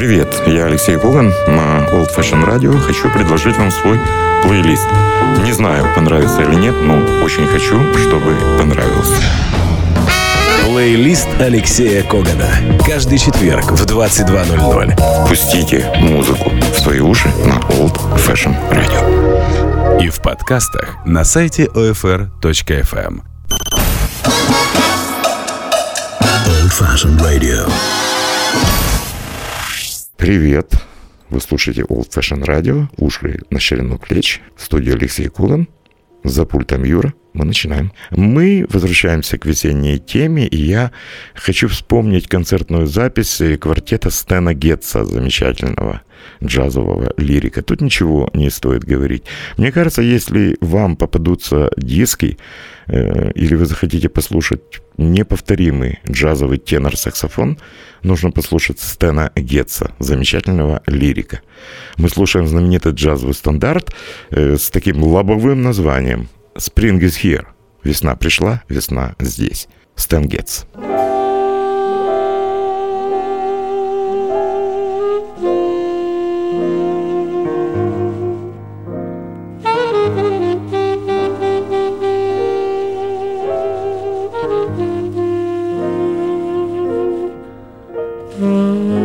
Привет, я Алексей Коган на Old Fashion Radio. Хочу предложить вам свой плейлист. Не знаю, понравится или нет, но очень хочу, чтобы понравился. Плейлист Алексея Когана. Каждый четверг в 22.00. Пустите музыку в свои уши на Old Fashion Radio. И в подкастах на сайте OFR.FM. Old Fashioned Radio. Привет. Вы слушаете Old Fashion Radio, уши на ширину плеч, в студии Алексей Кулан, за пультом Юра. Мы начинаем. Мы возвращаемся к весенней теме, и я хочу вспомнить концертную запись квартета Стена Гетца, замечательного джазового лирика. Тут ничего не стоит говорить. Мне кажется, если вам попадутся диски, э, или вы захотите послушать неповторимый джазовый тенор-саксофон, нужно послушать Стена Гетца, замечательного лирика. Мы слушаем знаменитый джазовый стандарт э, с таким лобовым названием Spring is here. Весна пришла, весна здесь. Стэн Гетц. Mm-hmm.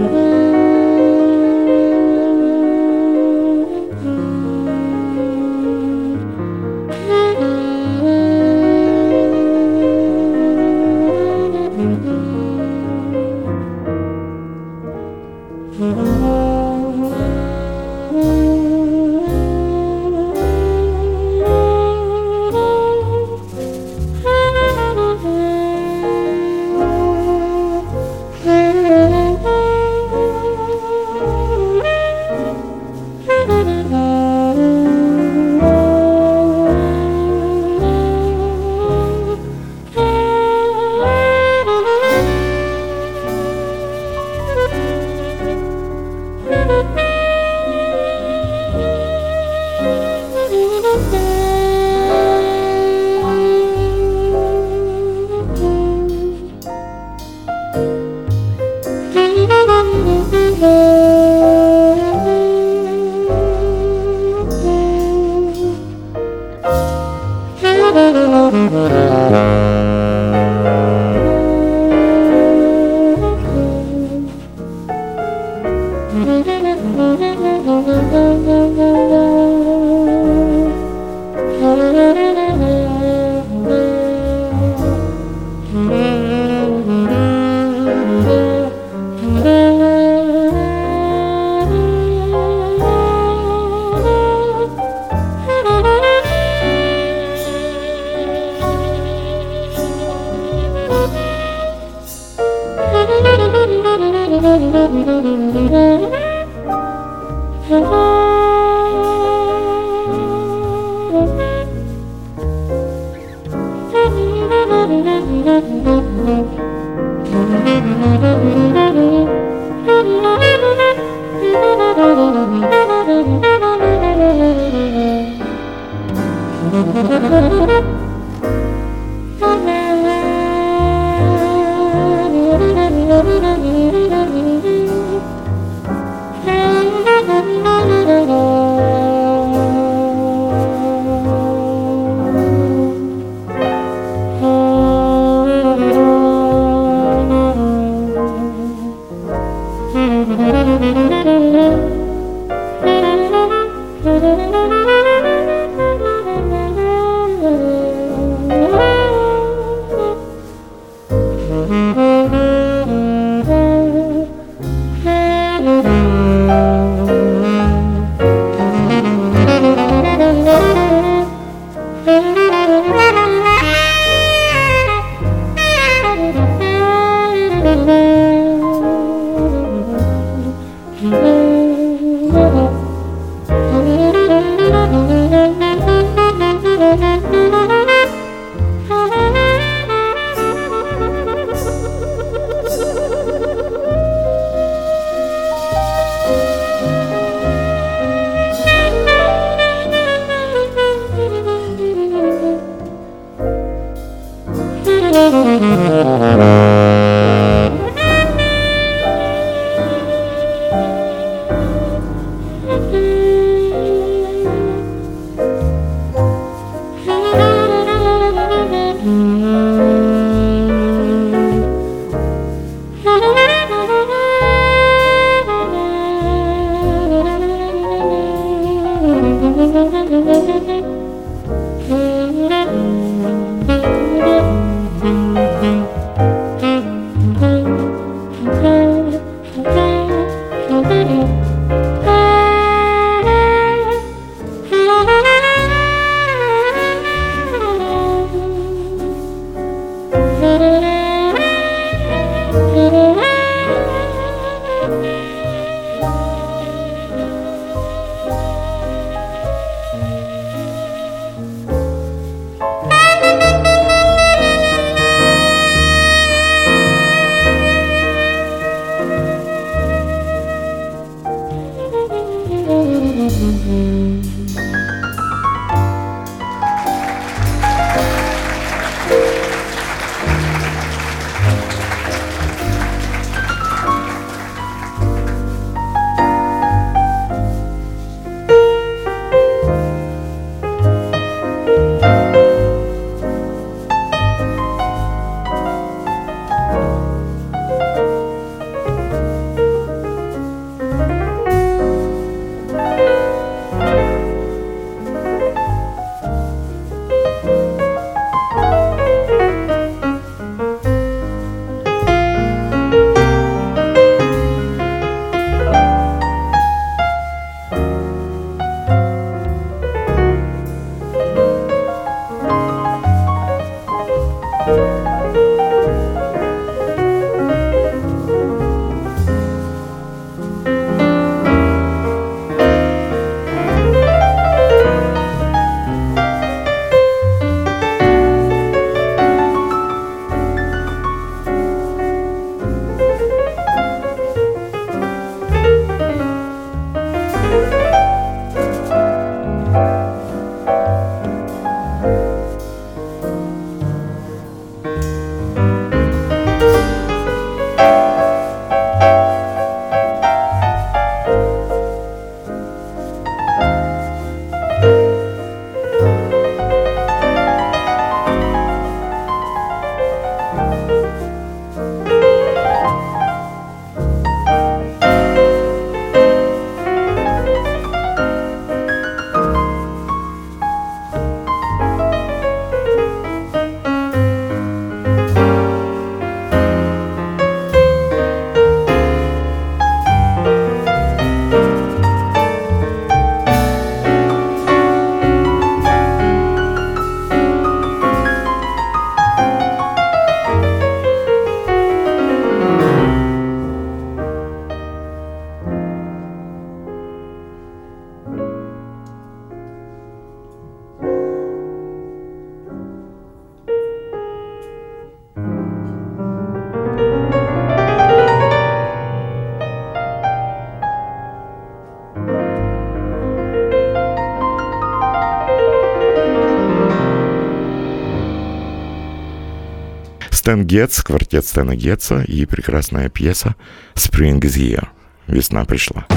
Стэн Гетц, квартет Стэна Гетца и прекрасная пьеса «Spring is here» — «Весна пришла».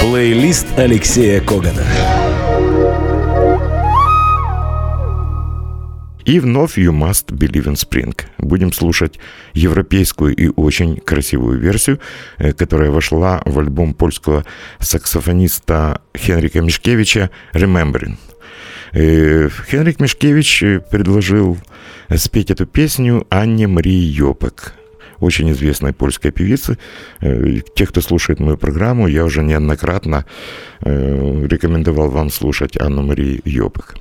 Плейлист Алексея Когана. И вновь «You Must Believe in Spring». Будем слушать европейскую и очень красивую версию, э, которая вошла в альбом польского саксофониста Хенрика Мишкевича «Remembering». Э, Хенрик Мишкевич предложил спеть эту песню Анне Марии Йопек, очень известной польской певицы. Э, те, кто слушает мою программу, я уже неоднократно э, рекомендовал вам слушать Анну Марию Йопек.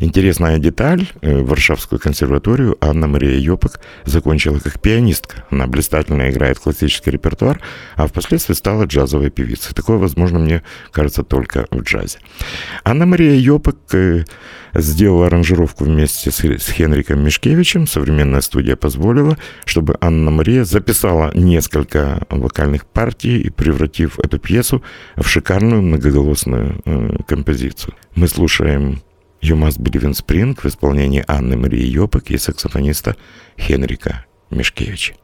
Интересная деталь. Э, Варшавскую консерваторию Анна Мария Йопек закончила как пианистка. Она блистательно играет классический репертуар, а впоследствии стала джазовой певицей. Такое, возможно, мне кажется только в джазе. Анна Мария Йопек сделала аранжировку вместе с, с Хенриком Мишкевичем. Современная студия позволила, чтобы Анна Мария записала несколько вокальных партий, и превратив эту пьесу в шикарную многоголосную э, композицию. Мы слушаем You Must Believe in Spring в исполнении Анны Марии Йопек и саксофониста Хенрика Мишкевича.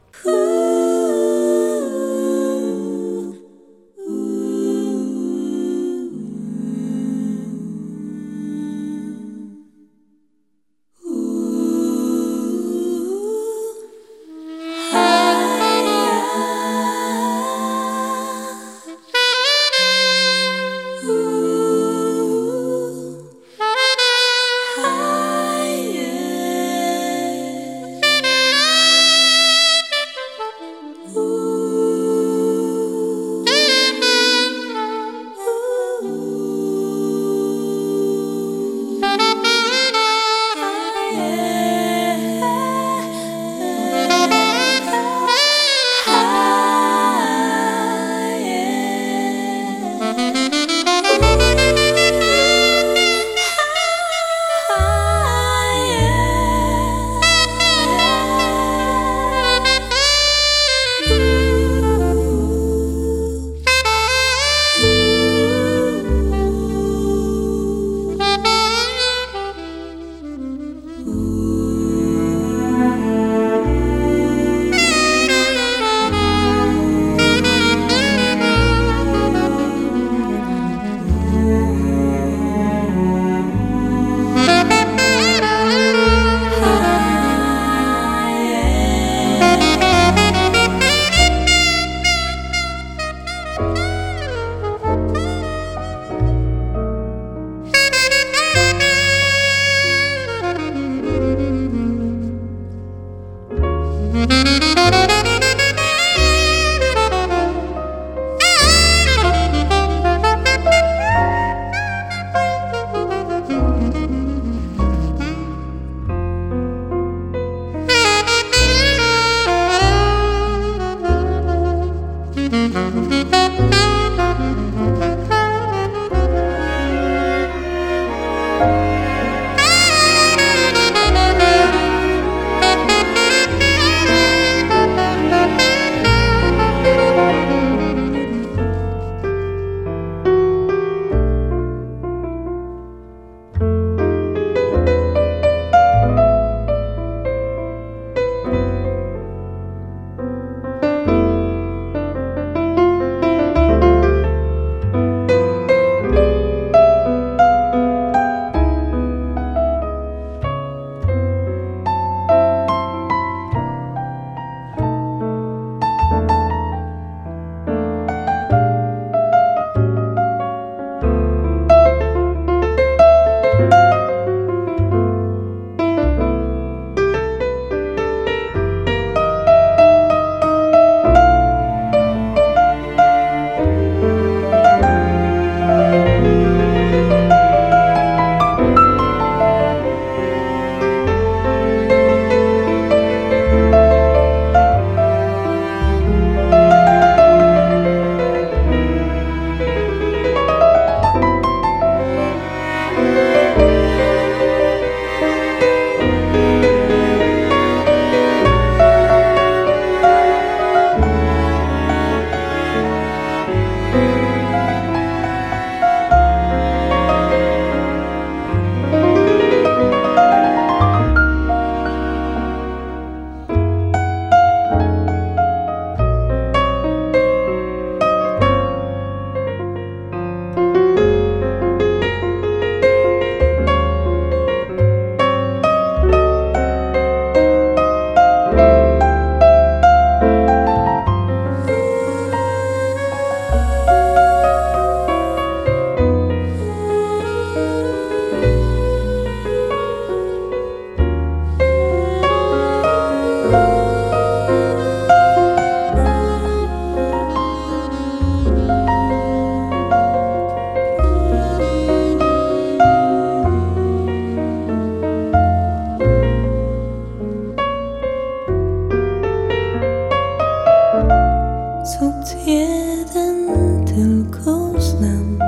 jeden tylko znam,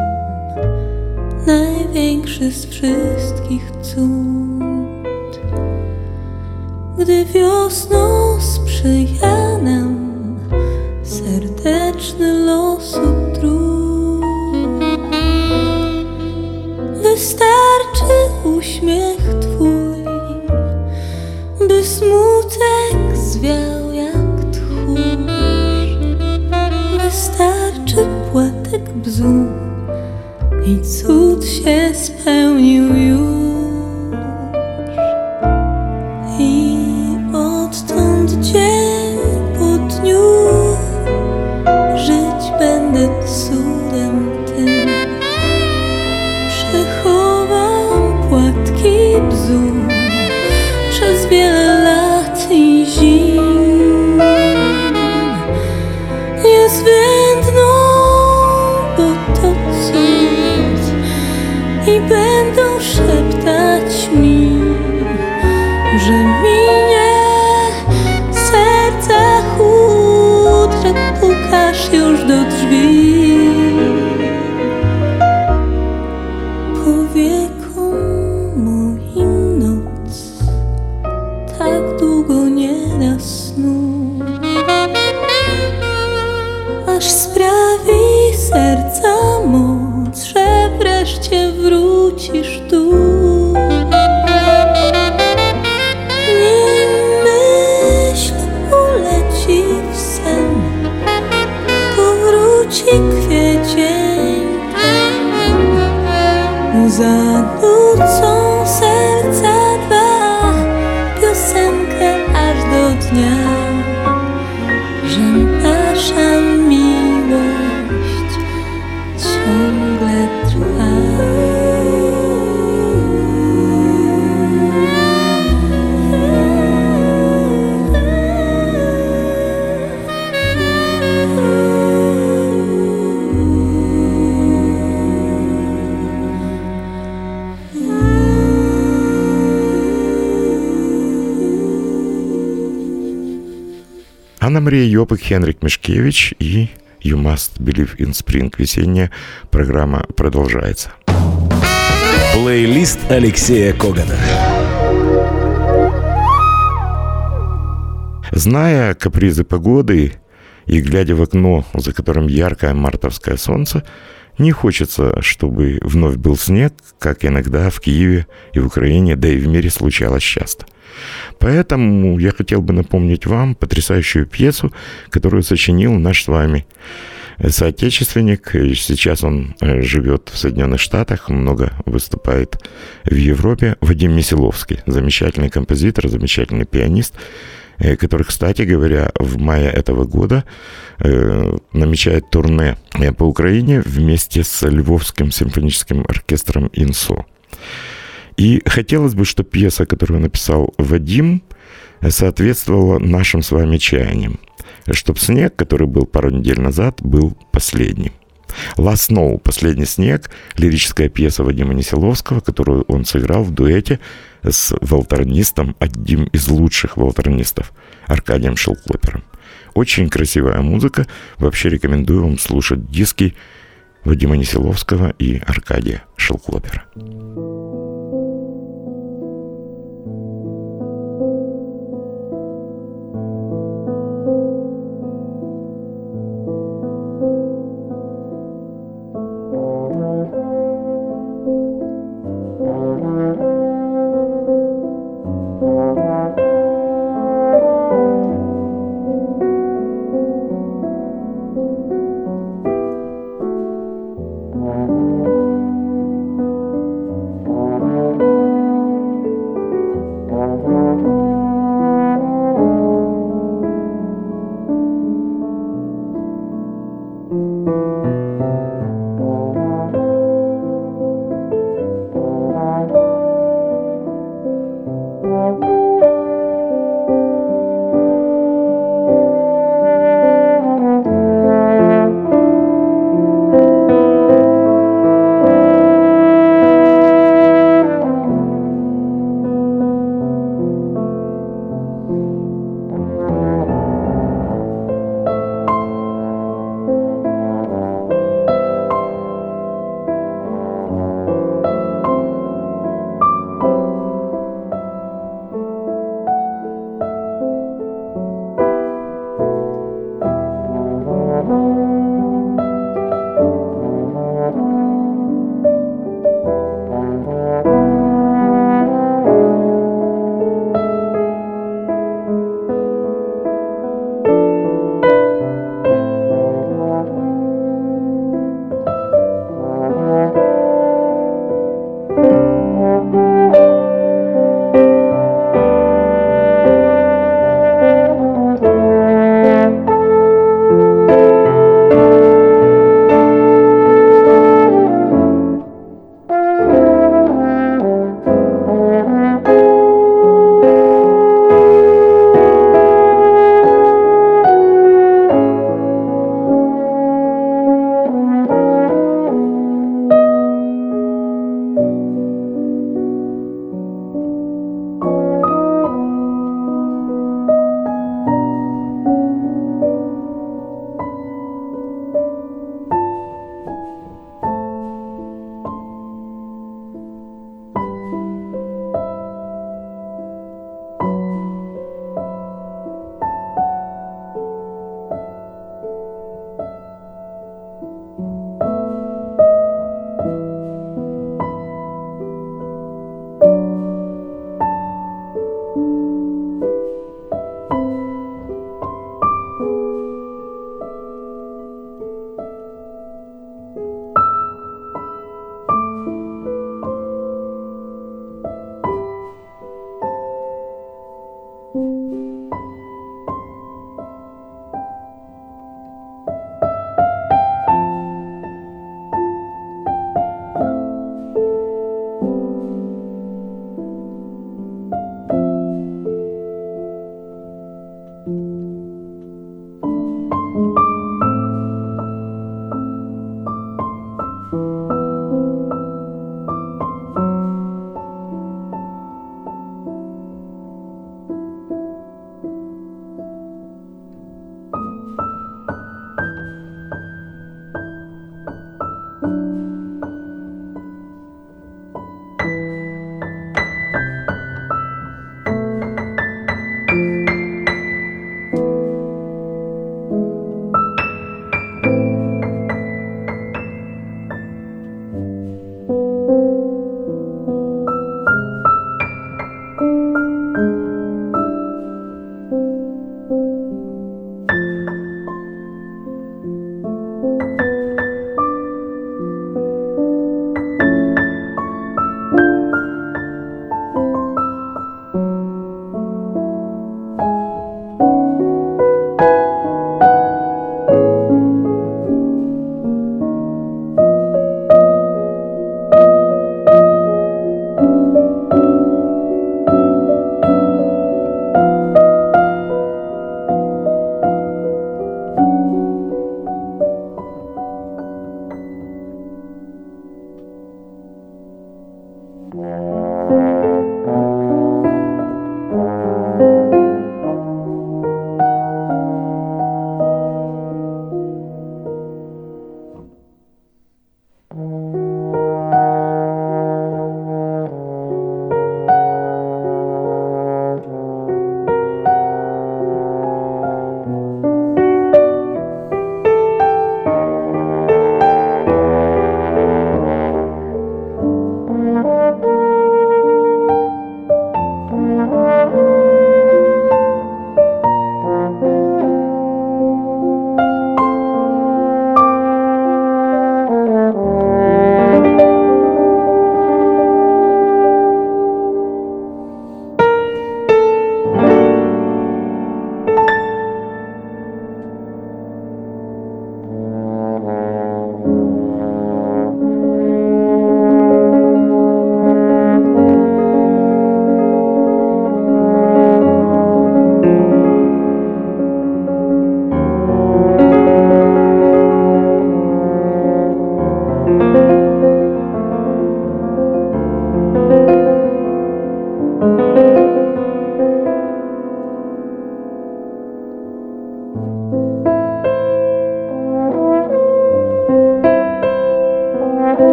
największy z wszystkich cud. Gdy wiosną sprzyja nam, kwiecień za Эмри Йопик, Хенрик Мешкевич и You Must Believe in Spring. Весенняя программа продолжается. Плейлист Алексея Когана. Зная капризы погоды и глядя в окно, за которым яркое мартовское солнце, не хочется, чтобы вновь был снег, как иногда в Киеве и в Украине, да и в мире случалось часто. Поэтому я хотел бы напомнить вам потрясающую пьесу, которую сочинил наш с вами соотечественник. Сейчас он э, живет в Соединенных Штатах, много выступает в Европе. Вадим Месиловский, замечательный композитор, замечательный пианист, э, который, кстати говоря, в мае этого года э, намечает турне по Украине вместе с Львовским симфоническим оркестром «Инсо». И хотелось бы, чтобы пьеса, которую написал Вадим, соответствовала нашим с вами чаяниям. Чтобы снег, который был пару недель назад, был последним. «Last Snow» — «Последний снег» — лирическая пьеса Вадима Неселовского, которую он сыграл в дуэте с волторнистом, одним из лучших волторнистов, Аркадием Шелклопером. Очень красивая музыка. Вообще рекомендую вам слушать диски Вадима Неселовского и Аркадия Шелклопера.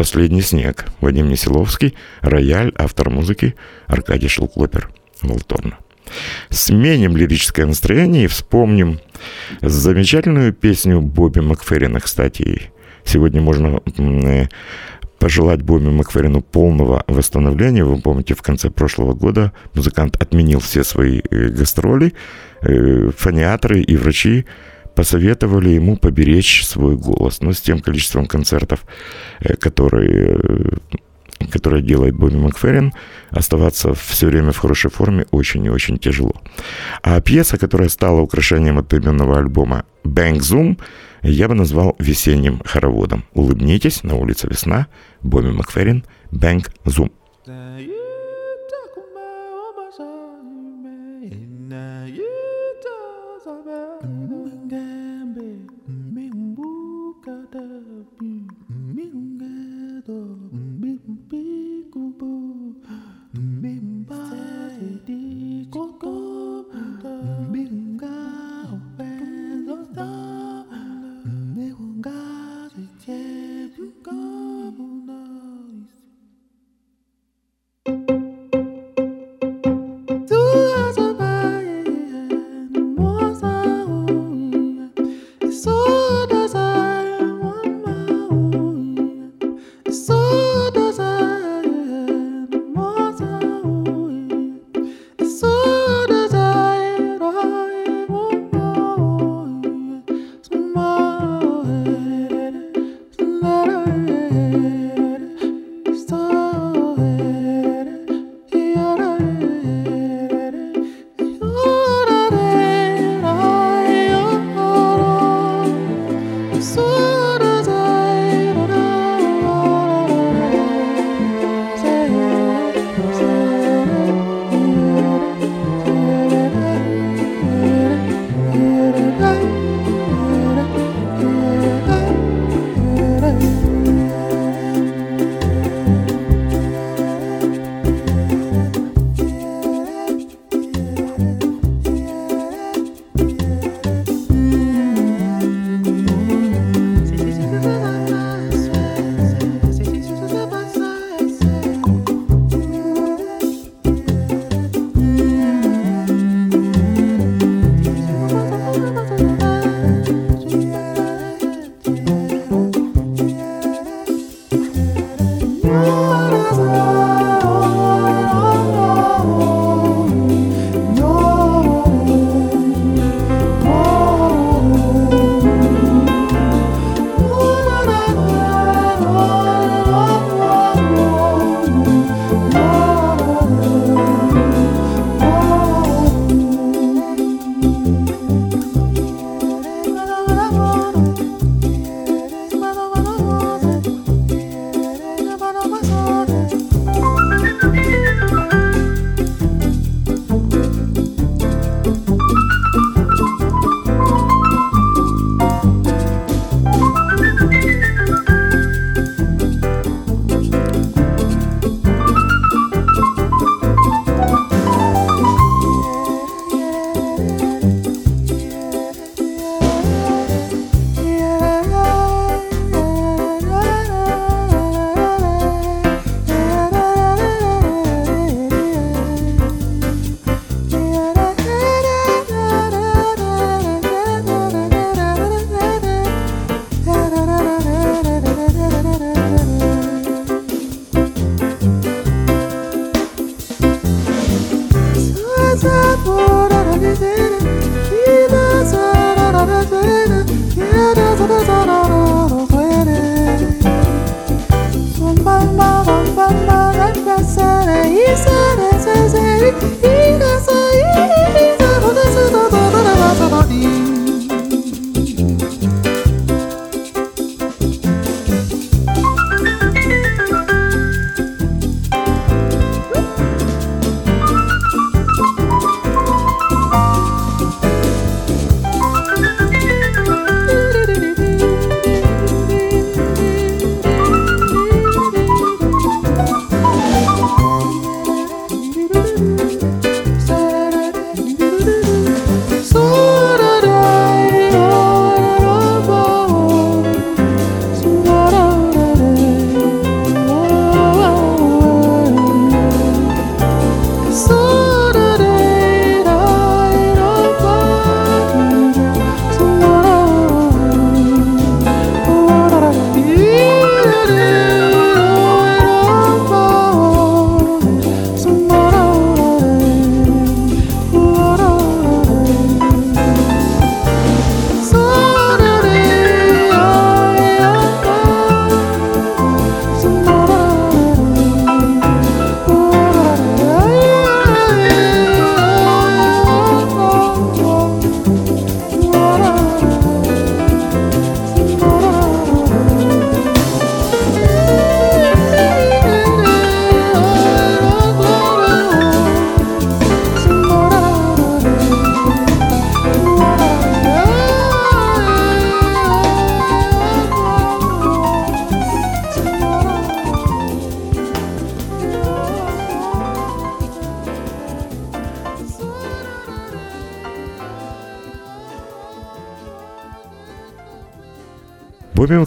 «Последний снег». Вадим Несиловский, рояль, автор музыки Аркадий Шелклопер, Волторна. Сменим лирическое настроение и вспомним замечательную песню Бобби Макферрина, кстати. Сегодня можно э, пожелать Бобби Макферрину полного восстановления. Вы помните, в конце прошлого года музыкант отменил все свои э, гастроли. Э, фониаторы и врачи посоветовали ему поберечь свой голос. Но с тем количеством концертов, которые которое делает Бобби Макферрин, оставаться все время в хорошей форме очень и очень тяжело. А пьеса, которая стала украшением одноименного альбома «Bang Zoom», я бы назвал весенним хороводом. Улыбнитесь, на улице весна, Бобби Макферрин, «Bang Zoom».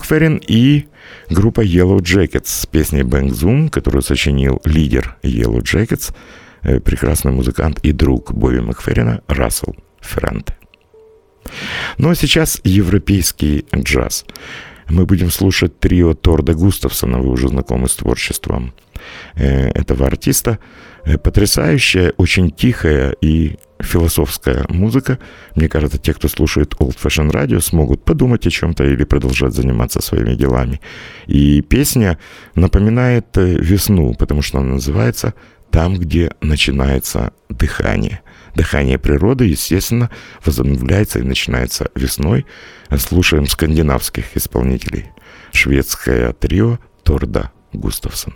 Макферрин и группа Yellow Jackets с песней Bang Zoom, которую сочинил лидер Yellow Jackets, э, прекрасный музыкант и друг Бобби Макферрина Рассел Ферранте. Ну а сейчас европейский джаз. Мы будем слушать трио Торда Густавсона, вы уже знакомы с творчеством э, этого артиста. Э, потрясающая, очень тихая и философская музыка. Мне кажется, те, кто слушает Old Fashion Radio, смогут подумать о чем-то или продолжать заниматься своими делами. И песня напоминает э, весну, потому что она называется «Там, где начинается дыхание». Дыхание природы, естественно, возобновляется и начинается весной. Слушаем скандинавских исполнителей. Шведское трио Торда Густавсона.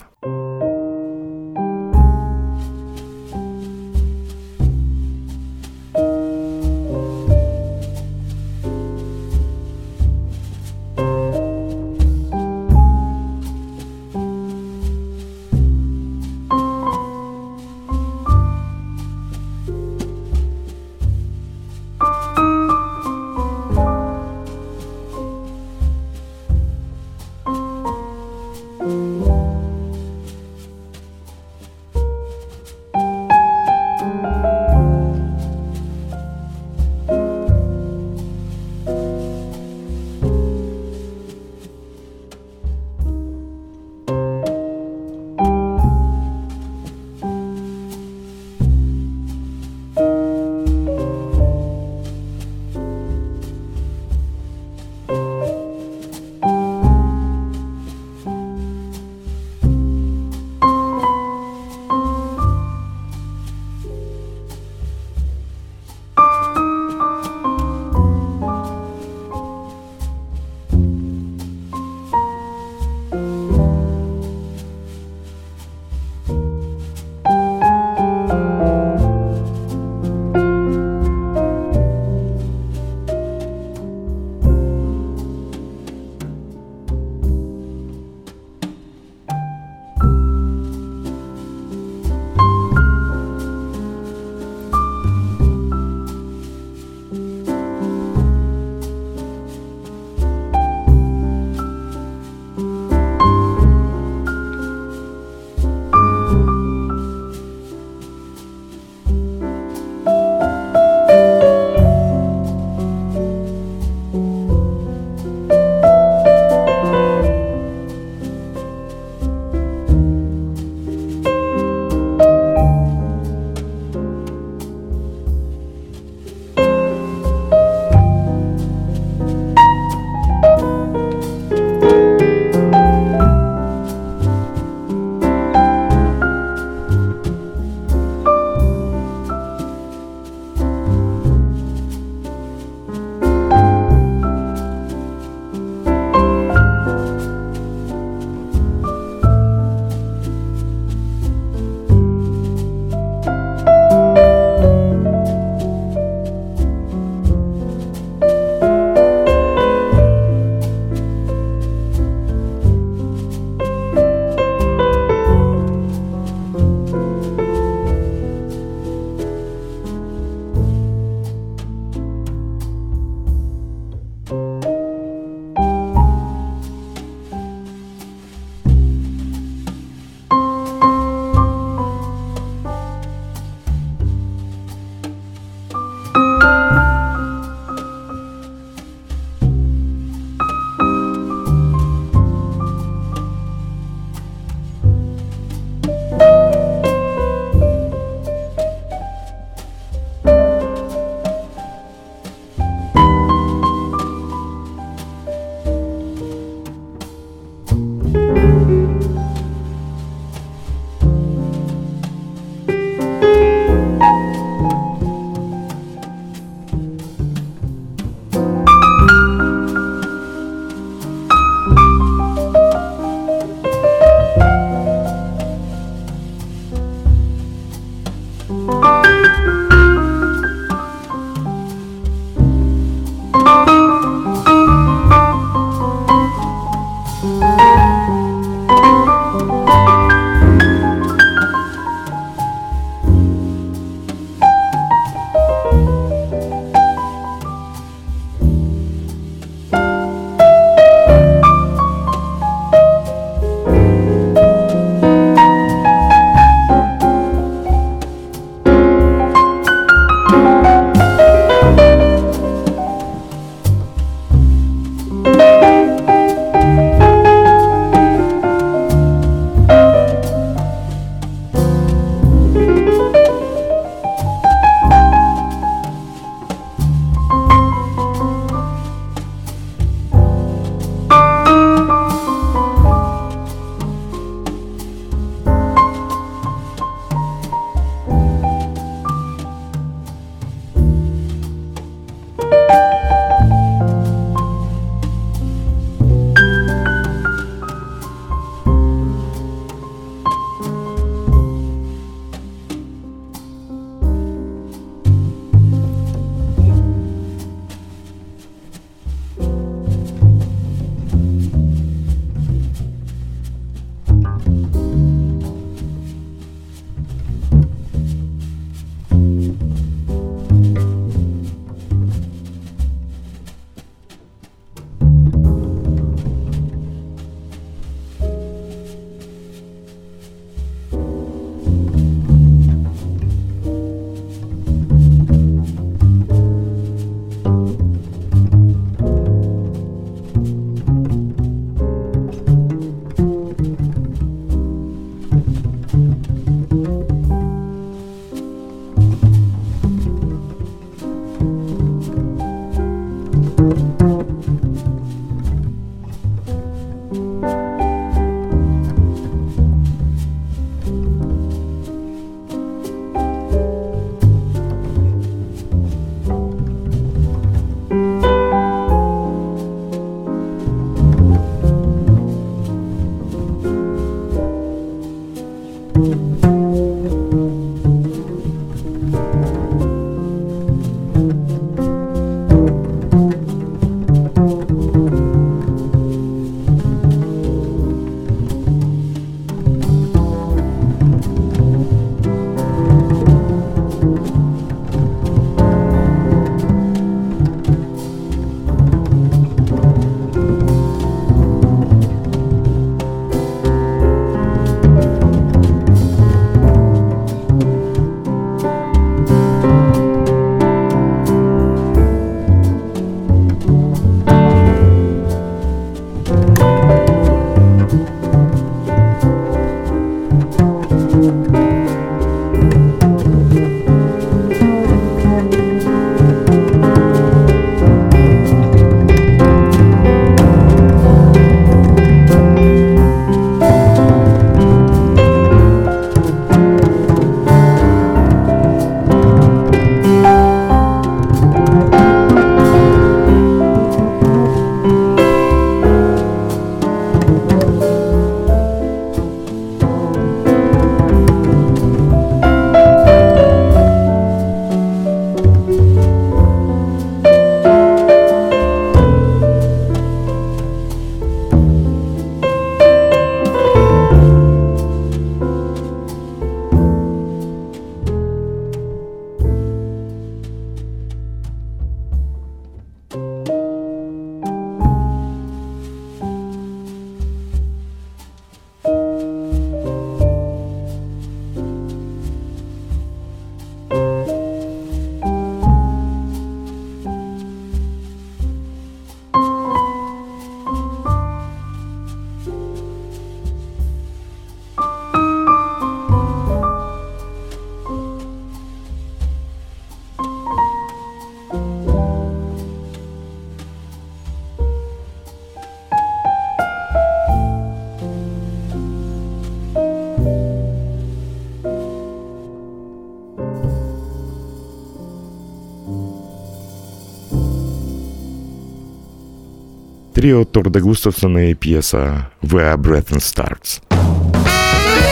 Трио Торда Густавсона и пьеса «Where Breath Starts».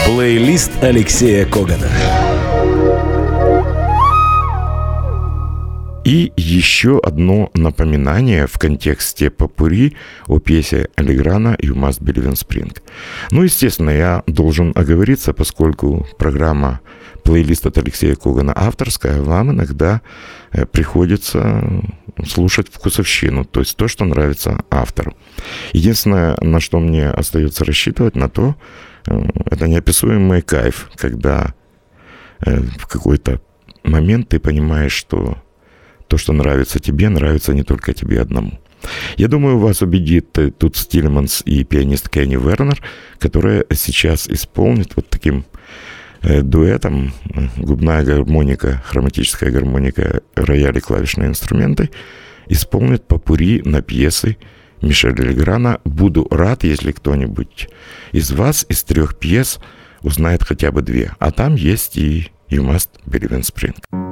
Плейлист Алексея Когана. И еще одно напоминание в контексте попури о пьесе Алиграна «You must believe in spring». Ну, естественно, я должен оговориться, поскольку программа плейлист от Алексея Когана авторская, вам иногда э, приходится слушать вкусовщину, то есть то, что нравится автору. Единственное, на что мне остается рассчитывать, на то, э, это неописуемый кайф, когда э, в какой-то момент ты понимаешь, что то, что нравится тебе, нравится не только тебе одному. Я думаю, вас убедит тут Стилеманс и пианист Кенни Вернер, которая сейчас исполнит вот таким Э, дуэтом губная гармоника, хроматическая гармоника, рояль и клавишные инструменты исполнит попури на пьесы Мишеля Леграна. Буду рад, если кто-нибудь из вас из трех пьес узнает хотя бы две. А там есть и You Must Believe in Spring.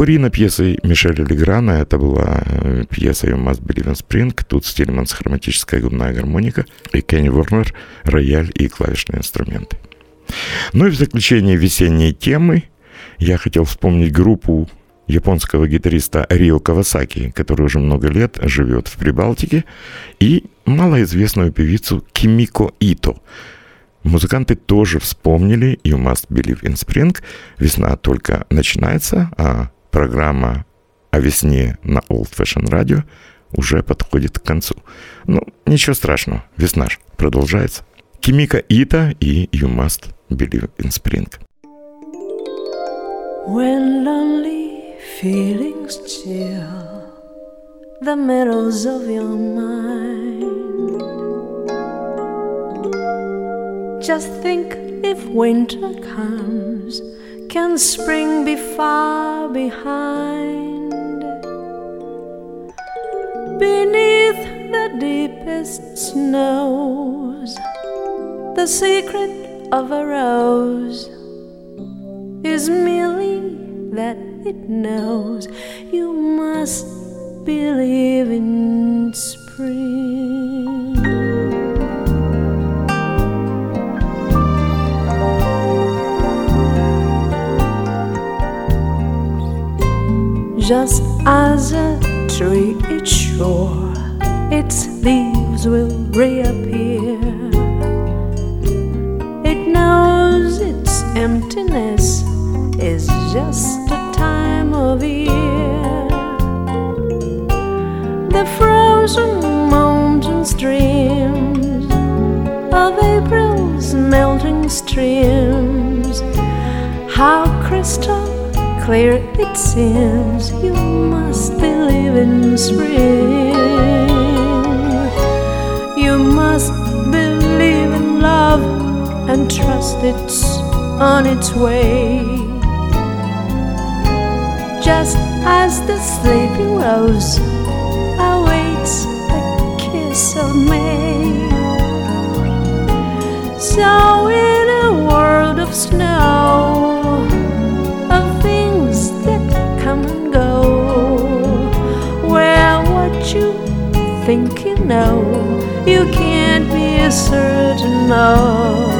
Папурина пьесы Мишеля Леграна, это была э, пьеса «You must believe in spring», тут Стильманс хроматическая губная гармоника и Кенни Ворнер рояль и клавишные инструменты. Ну и в заключение весенней темы я хотел вспомнить группу японского гитариста Рио Кавасаки, который уже много лет живет в Прибалтике, и малоизвестную певицу Кимико Ито. Музыканты тоже вспомнили «You must believe in spring». Весна только начинается, а программа о весне на Old Fashion Radio уже подходит к концу. Ну, ничего страшного, весна ж продолжается. Кимика Ита и «You must believe in spring». When lonely feelings chill the meadows of your mind, just think if winter comes, can spring be far behind? Beneath the deepest snows, the secret of a rose is merely that it knows you must believe in spring. Just as a tree is sure its leaves will reappear, it knows its emptiness is just a time of year. The frozen mountain streams of April's melting streams, how crystal clear it seems. You must believe in spring. You must believe in love and trust it's on its way. Just as the sleeping rose awaits the kiss of May. So, in a world of snow, know, you can't be certain of.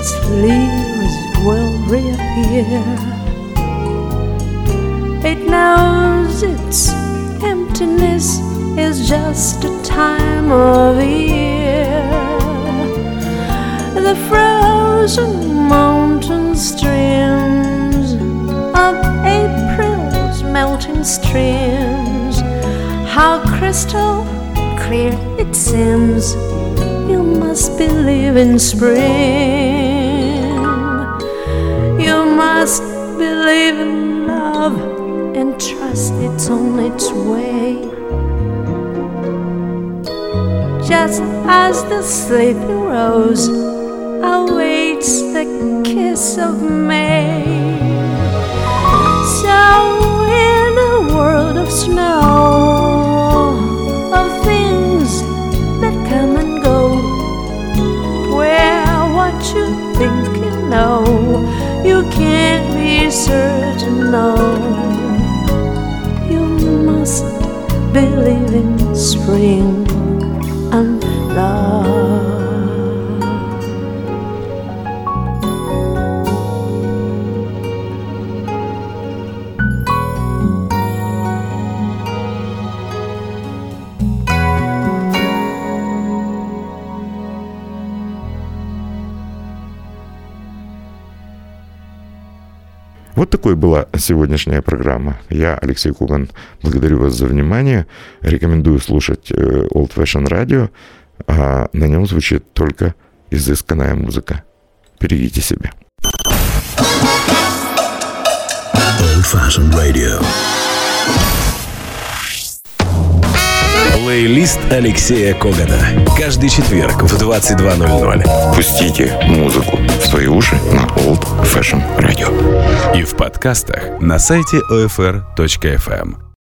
Its leaves will reappear, it knows its emptiness is just a time of year. The frozen mountain streams of April's melting streams, how crystal clear it seems. You must believe in spring. Must believe in love and trust it's on its way. Just as the sleeping rose awaits the kiss of May. So, in a world of snow, believe in spring такой была сегодняшняя программа. Я, Алексей Куган, благодарю вас за внимание. Рекомендую слушать э, Old Fashion Radio. А на нем звучит только изысканная музыка. Берегите себя. Old Fashioned Radio. Плейлист Алексея Когана. Каждый четверг в 22.00. Пустите музыку в свои уши на Old Fashion Radio. И в подкастах на сайте OFR.FM.